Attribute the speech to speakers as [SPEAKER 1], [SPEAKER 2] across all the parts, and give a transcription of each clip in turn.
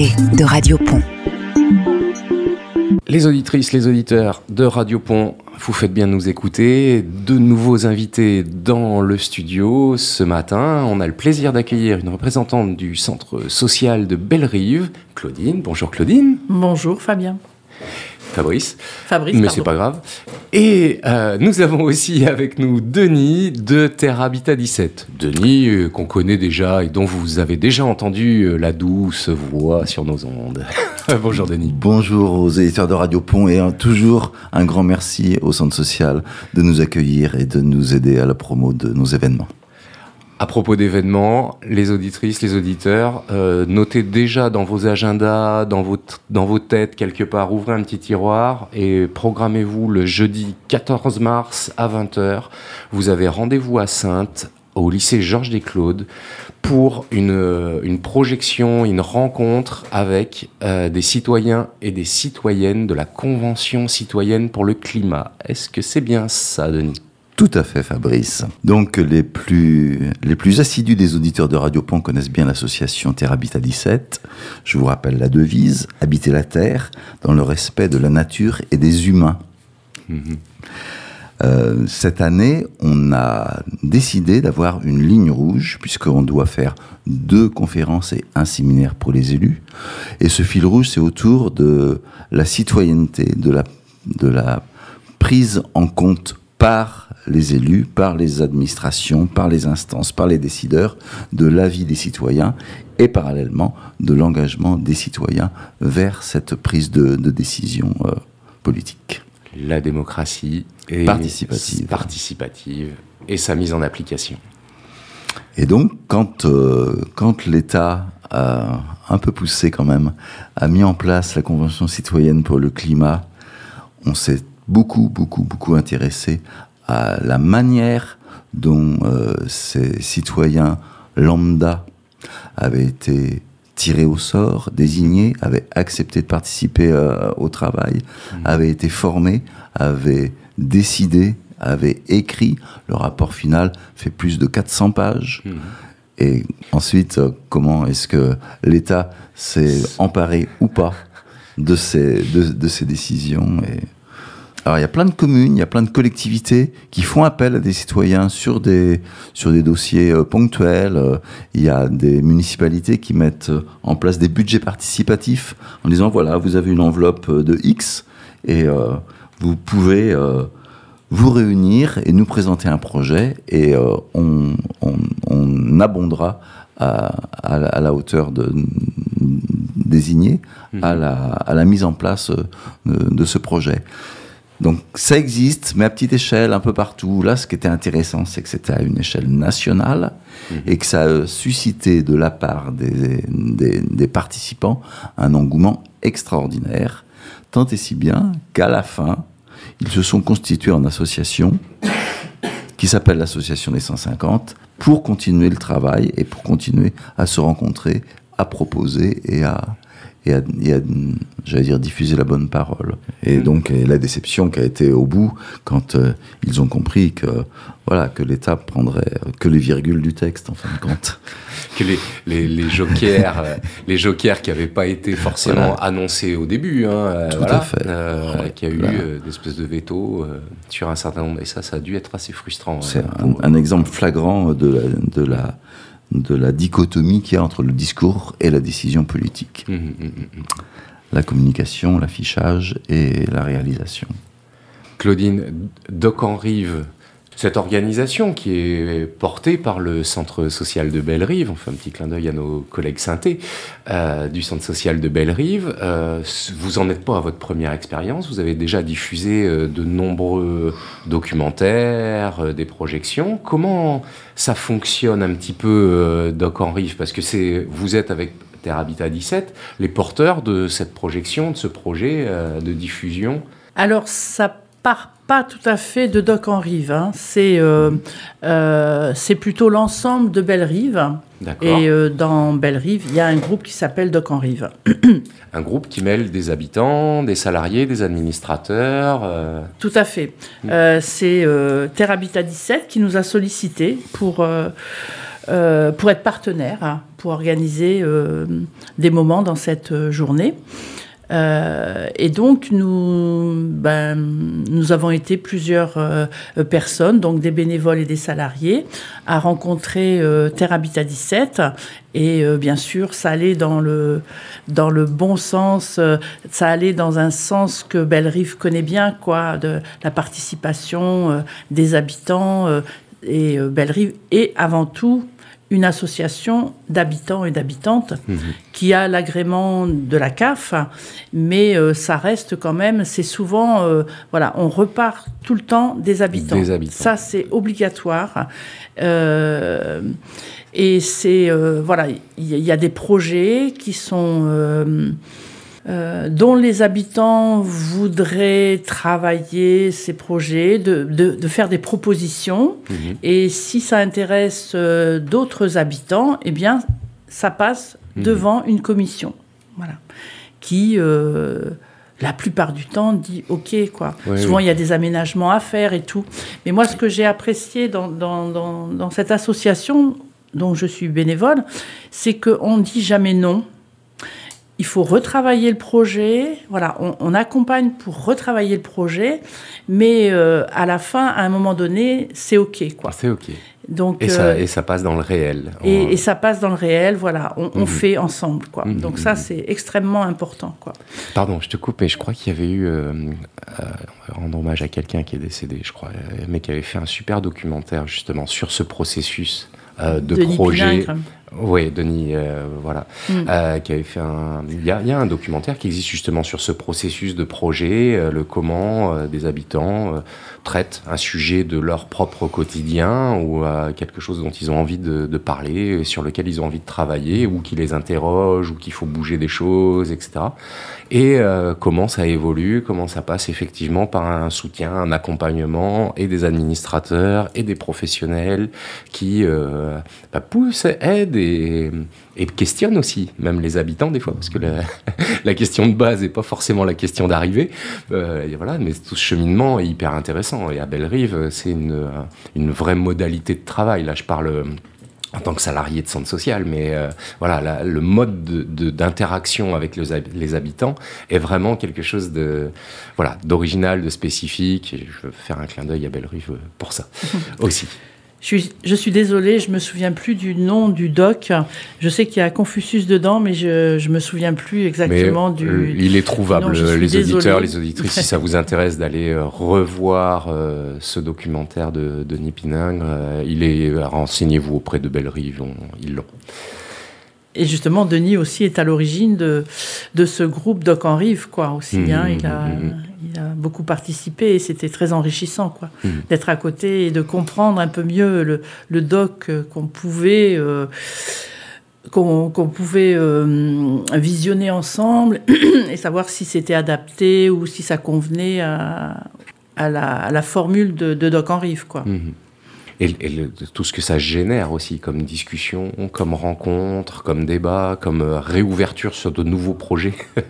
[SPEAKER 1] de Radio Pont.
[SPEAKER 2] Les auditrices, les auditeurs de Radio Pont, vous faites bien de nous écouter. De nouveaux invités dans le studio ce matin. On a le plaisir d'accueillir une représentante du centre social de Belle-Rive, Claudine. Bonjour Claudine.
[SPEAKER 3] Bonjour Fabien.
[SPEAKER 2] Fabrice.
[SPEAKER 3] Fabrice.
[SPEAKER 2] Mais c'est pas grave. Et euh, nous avons aussi avec nous Denis de Terre Habitat 17. Denis, euh, qu'on connaît déjà et dont vous avez déjà entendu euh, la douce voix sur nos ondes. Bonjour Denis.
[SPEAKER 4] Bonjour aux éditeurs de Radio Pont et toujours un grand merci au Centre social de nous accueillir et de nous aider à la promo de nos événements.
[SPEAKER 2] À propos d'événements, les auditrices, les auditeurs, euh, notez déjà dans vos agendas, dans vos, têtes, quelque part, ouvrez un petit tiroir et programmez-vous le jeudi 14 mars à 20h. Vous avez rendez-vous à Sainte, au lycée Georges Desclaudes, pour une, une projection, une rencontre avec euh, des citoyens et des citoyennes de la Convention citoyenne pour le climat. Est-ce que c'est bien ça, Denis?
[SPEAKER 4] Tout à fait, Fabrice. Donc, les plus, les plus assidus des auditeurs de Radio Pont connaissent bien l'association Terre Habitat 17. Je vous rappelle la devise habiter la terre dans le respect de la nature et des humains. Mhm. Euh, cette année, on a décidé d'avoir une ligne rouge, puisqu'on doit faire deux conférences et un séminaire pour les élus. Et ce fil rouge, c'est autour de la citoyenneté, de la, de la prise en compte par les élus, par les administrations, par les instances, par les décideurs, de l'avis des citoyens et parallèlement de l'engagement des citoyens vers cette prise de, décision euh, politique.
[SPEAKER 2] La démocratie participative et sa mise en application.
[SPEAKER 4] Et donc, quand, euh, quand l'État a un peu poussé quand même, a mis en place la Convention citoyenne pour le climat, on s'est beaucoup, beaucoup, beaucoup intéressé à la manière dont euh, ces citoyens lambda avaient été tirés au sort, désignés, avaient accepté de participer euh, au travail, mmh. avaient été formés, avaient décidé, avaient écrit. Le rapport final fait plus de 400 pages. Mmh. Et ensuite, euh, comment est-ce que l'État s'est emparé ou pas de ces, de, de ces décisions et alors il y a plein de communes, il y a plein de collectivités qui font appel à des citoyens sur des sur des dossiers euh, ponctuels. Euh, il y a des municipalités qui mettent euh, en place des budgets participatifs en disant voilà vous avez une enveloppe de X et vous pouvez vous réunir et nous présenter un projet et on, on, abondera à, à, la hauteur de, désignée à mmh. la, à la mise en place de, de ce projet. Donc ça existe, mais à petite échelle, un peu partout. Là, ce qui était intéressant, c'est que c'était à une échelle nationale mhm. et que ça a suscité de la part des, des, participants un engouement extraordinaire, tant et si bien qu'à la fin, ils se sont constitués en association qui s'appelle l'association des 150 pour continuer le travail et pour continuer à se rencontrer, à proposer et à, et à, j'allais dire, diffuser la bonne parole. Et mm. donc, la déception qui a été au bout quand euh, ils ont compris que, voilà, que l'État prendrait que les virgules du texte, en fin de compte.
[SPEAKER 2] que les, les, les jokers, euh, les jokers qui n'avaient pas été forcément annoncés au début, hein, euh,
[SPEAKER 4] Tout à fait.
[SPEAKER 2] qui a eu des espèces de veto sur un certain nombre. Et ça, ça a dû être assez frustrant.
[SPEAKER 4] C'est un, un, exemple flagrant de la, de la de la dichotomie qu'il y a entre le discours et la décision politique. Mmh, mmh, mmh, la communication, l'affichage et la réalisation.
[SPEAKER 2] Claudine, Doc en Rive, cette organisation qui est portée par le Centre social de Belle-Rive, on fait un petit clin d'œil à nos collègues synthés euh, du Centre social de Belle-Rive, euh, vous en êtes pas à votre première expérience, vous avez déjà diffusé euh, de nombreux documentaires, des projections. Comment ça fonctionne un petit peu, Doc en Rive Parce que vous êtes avec Terre Habitat 17 les porteurs de cette projection, de ce projet de diffusion.
[SPEAKER 3] Alors ça part pas tout à fait de Doc en Rive. Hein. Euh, euh, c'est plutôt l'ensemble de Belle-Rive. Et euh, dans Belle-Rive, il y a un groupe qui s'appelle Doc en Rive.
[SPEAKER 2] un groupe qui mêle des habitants, des salariés, des administrateurs.
[SPEAKER 3] Tout à fait. Mm. c'est Terre Habitat 17 qui nous a sollicité pour pour être partenaire, hein, pour organiser des moments dans cette journée. Euh, et donc, nous, ben, nous avons été plusieurs euh, personnes, donc des bénévoles et des salariés, à rencontrer euh, Terre Habitat 17. Et bien sûr, ça allait dans le, dans le bon sens, ça allait dans un sens que Belle-Rive connaît bien, quoi, de la participation des habitants. et Belle-Rive, et avant tout, une association d'habitants et d'habitantes mhm. qui a l'agrément de la CAF, mais euh, ça reste quand même, c'est souvent, euh, voilà, on repart tout le temps des habitants. Des habitants. Ça, c'est obligatoire. Euh, et c'est, voilà, il y, a des projets qui sont euh, dont les habitants voudraient travailler ces projets, de, de, faire des propositions. Mhm. Et si ça intéresse euh, d'autres habitants, eh bien, ça passe mhm. devant une commission. Voilà. Qui. Euh, la plupart du temps dit OK quoi. Souvent il y a des aménagements à faire et tout. Mais moi ce que j'ai apprécié dans, dans, dans, dans, cette association dont je suis bénévole, c'est qu'on ne dit jamais non il faut retravailler le projet. Voilà, on, accompagne pour retravailler le projet, mais euh, à la fin, à un moment donné, c'est OK. quoi.
[SPEAKER 2] C'est OK. Donc, et, ça, euh, et ça passe dans le réel.
[SPEAKER 3] Et, ça passe dans le réel, voilà, on, mhm. fait ensemble. quoi. Mhm, Donc ça, mhm. c'est extrêmement important. quoi.
[SPEAKER 2] Pardon, je te coupe, mais je crois qu'il y avait eu, euh, rendre hommage à quelqu'un qui est décédé, je crois, mais qui avait fait un super documentaire justement sur ce processus de projet. Oui, Denis, euh, voilà, mm. euh, qui avait fait un. Il y, a, un documentaire qui existe justement sur ce processus de projet, euh, le comment des habitants traitent un sujet de leur propre quotidien ou quelque chose dont ils ont envie de, de, parler, sur lequel ils ont envie de travailler, ou qui les interroge, ou qu'il faut bouger des choses, etc. Et comment ça évolue, comment ça passe effectivement par un soutien, un accompagnement et des administrateurs et des professionnels qui bah, poussent, aident et, questionne aussi, même les habitants des fois, parce que la, question de base n'est pas forcément la question d'arrivée. Euh, voilà, mais tout ce cheminement est hyper intéressant. Et à Belle-Rive, c'est une, une vraie modalité de travail. Là, je parle euh, en tant que salarié de centre social, mais euh, voilà, le mode d'interaction avec les, habitants est vraiment quelque chose de voilà d'original, de spécifique. Et je veux faire un clin d'œil à Belle-Rive pour ça aussi.
[SPEAKER 3] Je suis, je suis désolée, je me souviens plus du nom du doc. Je sais qu'il y a Confucius dedans, mais je ne me souviens plus exactement du.
[SPEAKER 2] Euh, il est trouvable, les auditeurs, les auditrices, si ça vous intéresse d'aller euh, revoir euh, ce documentaire de Denis Piningre, il est renseignez-vous auprès de Bellerive, ils l'ont.
[SPEAKER 3] Et justement, Denis aussi est à l'origine de, de ce groupe Doc en Rive, quoi, aussi. Mmh, hein. il, a, mmh, mmh. Il a beaucoup participé et c'était très enrichissant, quoi, d'être à côté et de comprendre un peu mieux le, le doc euh, qu'on pouvait. Euh, qu'on pouvait euh, visionner ensemble et savoir si c'était adapté ou si ça convenait à, à, la, à la, formule de, de Doc en Rive, quoi
[SPEAKER 2] et, tout ce que ça génère aussi comme discussion, comme rencontre, comme débat, comme euh, réouverture sur de nouveaux projets.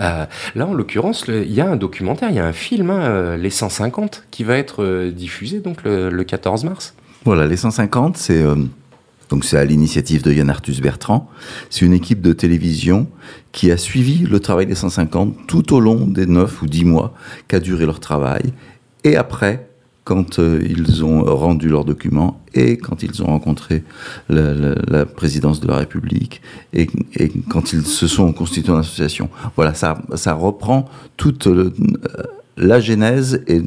[SPEAKER 2] Euh, là, en l'occurrence, il y a un documentaire, il y a un film, hein, euh, Les 150, qui va être diffusé donc le, 14 mars.
[SPEAKER 4] Voilà, Les 150, c'est donc c'est à l'initiative de Yann Arthus Bertrand. C'est une équipe de télévision qui a suivi le travail des 150 tout au long des 9 ou 10 mois qu'a duré leur travail. Et après, quand euh, ils ont rendu leurs documents et quand ils ont rencontré la, présidence de la République et, quand ils se sont constitués en association. Voilà, ça, ça reprend toute euh, la genèse et,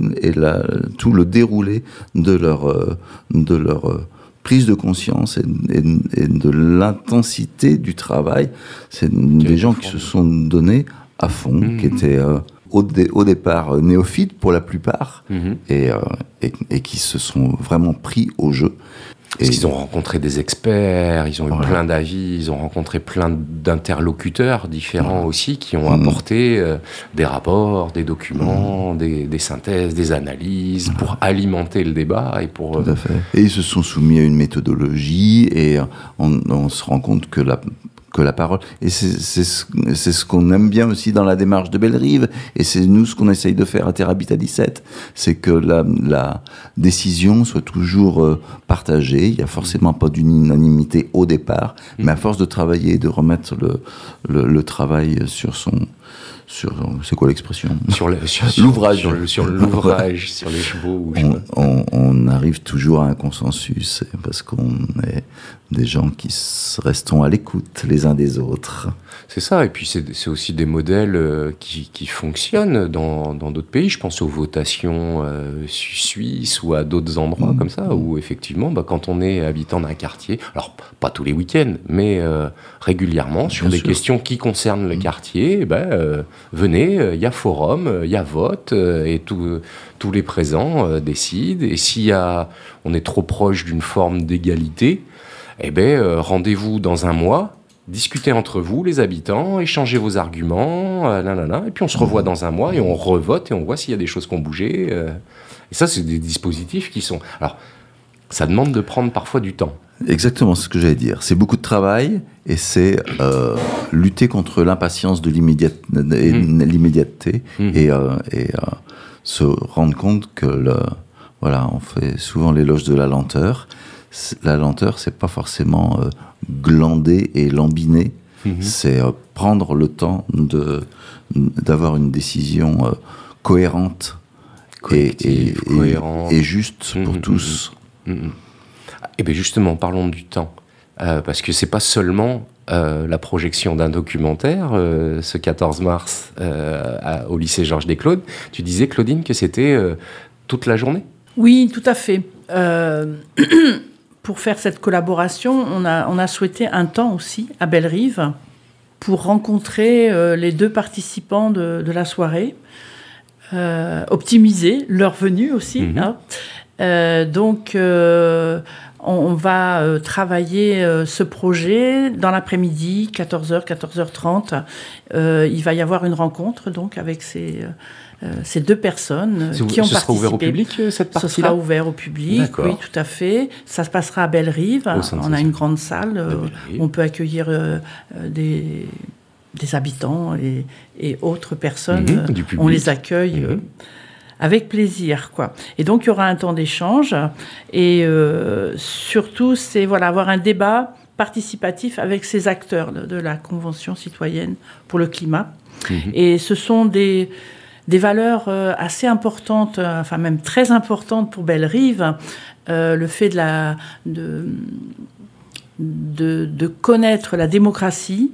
[SPEAKER 4] tout le déroulé de leur, euh, de leur prise de conscience et, de l'intensité du travail. C'est des gens qui se sont donnés à fond, qui mmh. étaient au, au, départ euh, néophytes pour la plupart, mhm. euh, et, et, qui se sont vraiment pris au jeu.
[SPEAKER 2] Parce qu'ils ont rencontré des experts, ils ont eu plein d'avis, ils ont rencontré plein d'interlocuteurs différents aussi qui ont mhm. apporté euh, des rapports, des documents, mhm. des, des, synthèses, des analyses pour alimenter le débat et pour.
[SPEAKER 4] Tout à fait. Et ils se sont soumis à une méthodologie et on, on se rend compte que la que la parole. Et c'est ce qu'on aime bien aussi dans la démarche de Bellerive, et c'est nous ce qu'on essaye de faire à Terrabitat 17, c'est que la, la, décision soit toujours euh, partagée. Il n'y a forcément pas d'une unanimité au départ, mais à force de travailler et de remettre le, le, le travail sur son sur c'est quoi l'expression?
[SPEAKER 2] Sur l'ouvrage sur, l'ouvrage sur les chevaux
[SPEAKER 4] on, on, arrive toujours à un consensus parce qu'on est des gens qui restons à l'écoute les uns des autres.
[SPEAKER 2] C'est ça et puis c'est aussi des modèles euh, qui, qui fonctionnent dans d'autres pays. Je pense aux votations euh, suisses ou à d'autres endroits mm. comme ça où effectivement bah, quand on est habitant d'un quartier alors pas tous les week-ends mais euh, régulièrement sur des questions qui concernent le mm. quartier ben euh, il y a forum, euh, il y a vote, euh, et tous les présents décident. Et si on est trop proche d'une forme d'égalité, eh ben, rendez-vous dans un mois, discutez entre vous, les habitants, échangez vos arguments, et puis on se revoit dans un mois et on revote et on voit s'il y a des choses qui ont bougé. Et ça, c'est des dispositifs qui sont... Alors, ça demande de prendre parfois du temps.
[SPEAKER 4] Exactement ce que j'allais dire. C'est beaucoup de travail et c'est euh, lutter contre l'impatience de mmh. l'immédiateté mmh. et, euh, et euh, se rendre compte que le, voilà, on fait souvent l'éloge de la lenteur. La lenteur, c'est pas forcément glander et lambiner, mmh. c'est prendre le temps de d'avoir une décision cohérente et, et, et, juste pour tous.
[SPEAKER 2] Et eh bien justement, parlons du temps. Euh, parce que c'est pas seulement euh, la projection d'un documentaire euh, ce 14 mars au lycée Georges Desclaudes. Tu disais, Claudine, que c'était toute la journée?
[SPEAKER 3] Oui, tout à fait. pour faire cette collaboration, on a, on a souhaité un temps aussi à Bellerive pour rencontrer les deux participants de, la soirée, optimiser leur venue aussi. Mhm. Hein. donc, on, va euh, travailler euh, ce projet dans l'après-midi, 14h, 14h30. il va y avoir une rencontre donc avec ces, euh, ces deux personnes qui ont participé. Ce sera
[SPEAKER 2] ouvert au public cette partie-là
[SPEAKER 3] Ce sera ouvert au public, oui, tout à fait. Ça se passera à Bellerive. On a une grande salle où on peut accueillir des, des habitants et, autres personnes. Mhm, on les accueille. Mhm avec plaisir, quoi. Et donc il y aura un temps d'échange et euh, surtout c'est voilà avoir un débat participatif avec ces acteurs de, la Convention citoyenne pour le climat. Mhm. Et ce sont des des valeurs euh, assez importantes, euh, enfin même très importantes pour Belle-Rive, le fait de la de, de, de connaître la démocratie,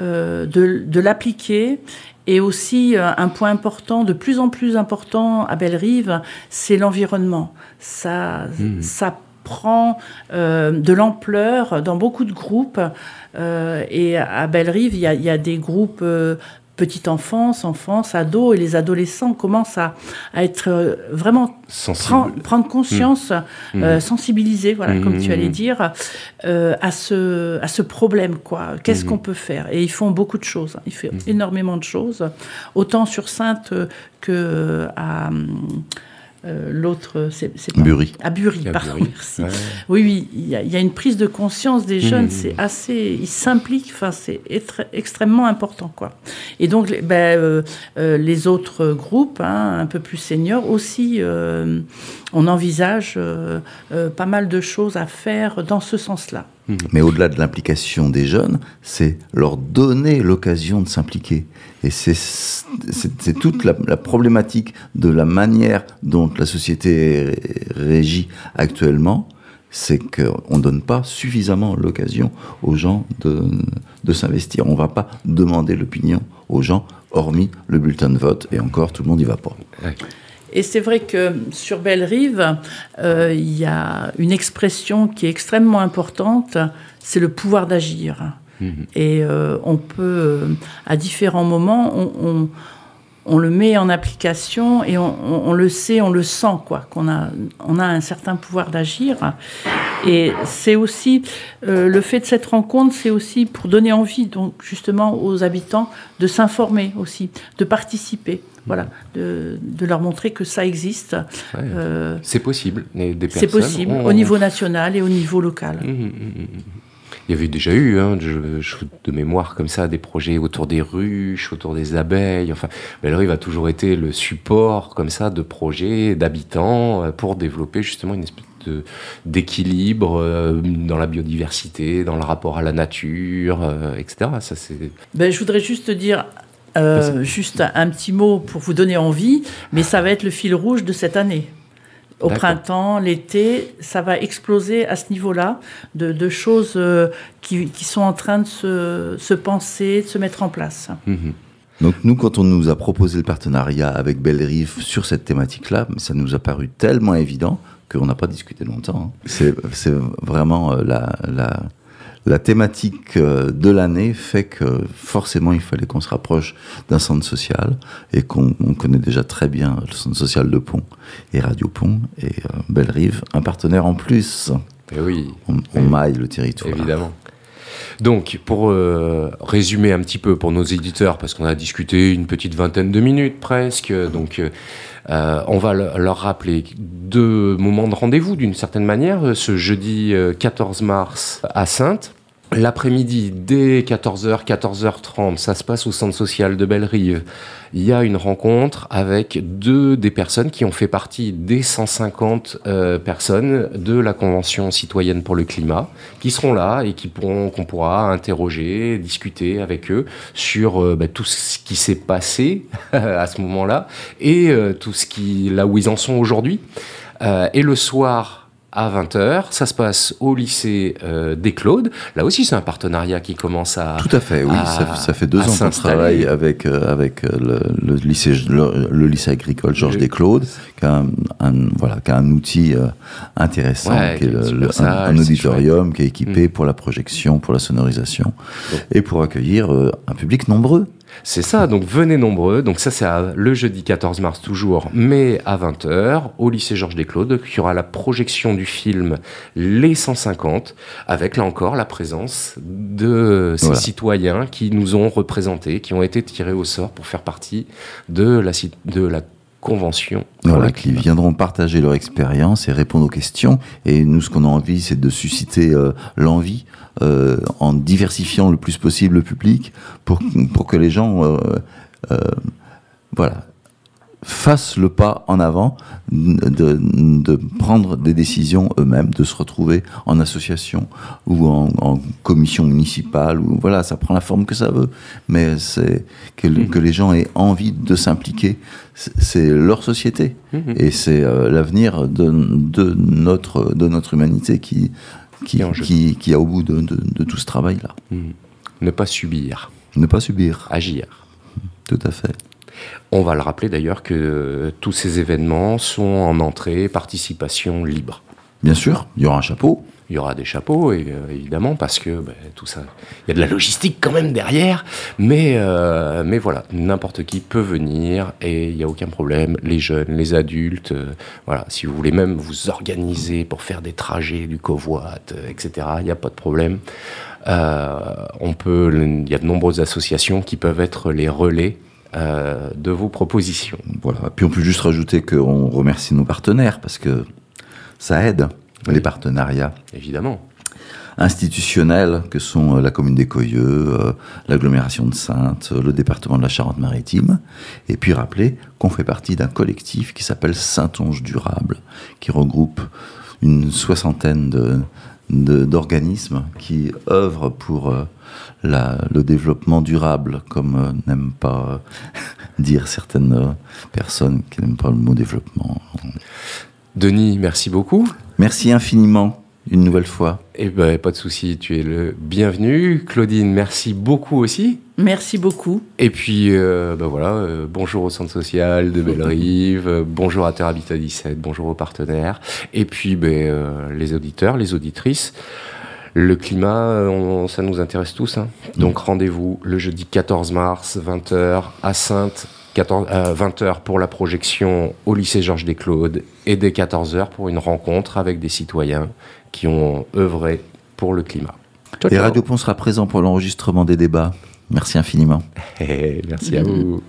[SPEAKER 3] de, de l'appliquer et aussi, euh, un point important, de plus en plus important à Bellerive, c'est l'environnement. Ça, mmh. ça prend euh, de l'ampleur dans beaucoup de groupes. Euh, et à Bellerive, il y, y, a des groupes petite enfance, enfance, ado, et les adolescents commencent à, être euh, vraiment prendre conscience, mmh. Mmh. Euh, sensibiliser, voilà, comme tu allais mmh. dire, euh, à ce à ce problème, quoi. Qu'est-ce qu'on peut faire? Et ils font beaucoup de choses. Hein. Ils font énormément de choses, autant sur Sainte que à euh, l'autre, c'est
[SPEAKER 4] Bury.
[SPEAKER 3] À Bury, pardon, merci. Oui, oui, il y, a, une prise de conscience des jeunes, mmh. c'est assez, ils s'impliquent, enfin, c'est extrêmement important, quoi. Et donc, ben, euh, euh, les autres groupes, hein, un peu plus seniors aussi, on envisage pas mal de choses à faire dans ce sens-là.
[SPEAKER 4] Mmh. Mais au-delà de l'implication des jeunes, c'est leur donner l'occasion de s'impliquer. Et c'est toute la, problématique de la manière dont la société est régie actuellement, c'est qu'on ne donne pas suffisamment l'occasion aux gens de, de s'investir. On ne va pas demander l'opinion aux gens, hormis le bulletin de vote, et encore, tout le monde n'y va pas.
[SPEAKER 3] Et c'est vrai que sur Belle-Rive, euh, il y a une expression qui est extrêmement importante, c'est le pouvoir d'agir. Mhm. Et euh, on peut, euh, à différents moments, on, on, le met en application et on, on, le sait, on le sent, quoi, qu'on a, on a un certain pouvoir d'agir. Et c'est aussi euh, le fait de cette rencontre, c'est aussi pour donner envie, donc justement, aux habitants de s'informer aussi, de participer. Voilà, de, de, leur montrer que ça existe.
[SPEAKER 2] c'est possible.
[SPEAKER 3] C'est possible, au niveau national et au niveau local. Mmh, mmh, mmh,
[SPEAKER 2] Il y avait déjà eu, hein, de mémoire comme ça, des projets autour des ruches, autour des abeilles. Enfin, Bellerive a toujours été le support comme ça de projets d'habitants euh, pour développer justement une espèce d'équilibre euh, dans la biodiversité, dans le rapport à la nature, euh, etc. Ça,
[SPEAKER 3] ben, je voudrais juste dire juste un, petit mot pour vous donner envie, mais ça va être le fil rouge de cette année. Au printemps, l'été, ça va exploser à ce niveau-là de, choses euh, qui, sont en train de se, penser, de se mettre en place.
[SPEAKER 4] Mhm. Donc nous, quand on nous a proposé le partenariat avec Belle sur cette thématique-là, ça nous a paru tellement évident qu'on n'a pas discuté longtemps. Hein. C'est vraiment euh, la, la la thématique euh, de l'année fait que forcément il fallait qu'on se rapproche d'un centre social et qu'on connaît déjà très bien le centre social de Pont et Radio Pont et euh, Belle-Rive, un partenaire en plus.
[SPEAKER 2] Et eh oui.
[SPEAKER 4] On, maille le territoire.
[SPEAKER 2] Évidemment. Donc, pour euh, résumer un petit peu pour nos éditeurs, parce qu'on a discuté une petite vingtaine de minutes presque, donc on va leur rappeler deux moments de rendez-vous d'une certaine manière. Ce jeudi 14 mars à Sainte, L'après-midi, dès 14h, 14h30, ça se passe au centre social de Belle-Rive. Il y a une rencontre avec deux des personnes qui ont fait partie des 150 euh, personnes de la Convention citoyenne pour le climat, qui seront là et qui pourront, qu'on pourra interroger, discuter avec eux sur euh, bah, tout ce qui s'est passé à ce moment-là et euh, tout ce qui, là où ils en sont aujourd'hui. et le soir, à 20h. Ça se passe au lycée euh, des Claudes. Là aussi, c'est un partenariat qui commence à.
[SPEAKER 4] Tout à fait, oui. ça, fait deux ans qu'on travaille avec, euh, avec euh, le, lycée, le, lycée agricole Georges des Claudes, qui a un, voilà, qui a un outil intéressant, qui est un, auditorium qui est équipé mm. pour la projection, pour la sonorisation et pour accueillir un public nombreux.
[SPEAKER 2] C'est ça, donc venez nombreux. Donc ça, c'est le jeudi 14 mars toujours, mais à 20h, au lycée Georges Desclaudes, qui aura la projection du film Les 150, avec là encore la présence de ces citoyens qui nous ont représentés, qui ont été tirés au sort pour faire partie de la, de la convention.
[SPEAKER 4] Voilà, qui viendront partager leur expérience et répondre aux questions. Et nous, ce qu'on a envie, c'est de susciter euh, l'envie euh, en diversifiant le plus possible le public pour, pour que les gens euh, euh, voilà, fassent le pas en avant de, de prendre des décisions eux-mêmes, de se retrouver en association ou en, en, commission municipale. Ou, voilà, ça prend la forme que ça veut. Mais c'est que, que les gens aient envie de s'impliquer. C'est leur société. Mmh. Et c'est l'avenir de, de, notre, de notre humanité qui, qui, qui, qui, a au bout de, de, tout ce travail-là.
[SPEAKER 2] Hmm. Ne pas subir.
[SPEAKER 4] Ne pas subir.
[SPEAKER 2] Agir.
[SPEAKER 4] Tout à fait.
[SPEAKER 2] On va le rappeler d'ailleurs que tous ces événements sont en entrée, participation libre.
[SPEAKER 4] Bien sûr, il y aura un chapeau
[SPEAKER 2] il y aura des chapeaux, et, euh, évidemment, parce que ben, tout ça, il y a de la logistique quand même derrière, mais, euh, mais voilà, n'importe qui peut venir et il n'y a aucun problème. Les jeunes, les adultes, euh, voilà, si vous voulez même vous organiser pour faire des trajets du covoit, etc., il n'y a pas de problème. on peut, il y a de nombreuses associations qui peuvent être les relais de vos propositions.
[SPEAKER 4] Voilà. Puis on peut juste rajouter qu'on remercie nos partenaires parce que ça aide les partenariats.
[SPEAKER 2] Évidemment.
[SPEAKER 4] Institutionnels que sont euh, la commune des Coyeux, euh, l'agglomération de Sainte, euh, le département de la Charente-Maritime. Et puis rappeler qu'on fait partie d'un collectif qui s'appelle Saint-Onge Durable, qui regroupe une soixantaine de, d'organismes qui œuvrent pour le développement durable, comme n'aiment pas dire certaines personnes qui n'aiment pas le mot développement.
[SPEAKER 2] Denis, merci beaucoup.
[SPEAKER 4] Merci infiniment. Une nouvelle fois.
[SPEAKER 2] Eh ben, pas de souci, tu es le bienvenu. Claudine, merci beaucoup aussi.
[SPEAKER 3] Merci beaucoup.
[SPEAKER 2] Et puis, euh, ben voilà, euh, bonjour au Centre social de Bellerive, euh, bonjour à Terre Habitat 17, bonjour aux partenaires, et puis ben, les auditeurs, les auditrices. Le climat, ça nous intéresse tous. Hein. Donc rendez-vous le jeudi 14 mars, 20h, à Sainte, 20h euh, pour la projection au lycée Georges Desclaudes et dès 14h pour une rencontre avec des citoyens qui ont œuvré pour le climat.
[SPEAKER 4] et Radio Pont sera présent pour l'enregistrement des débats. Merci infiniment.
[SPEAKER 2] Merci à vous.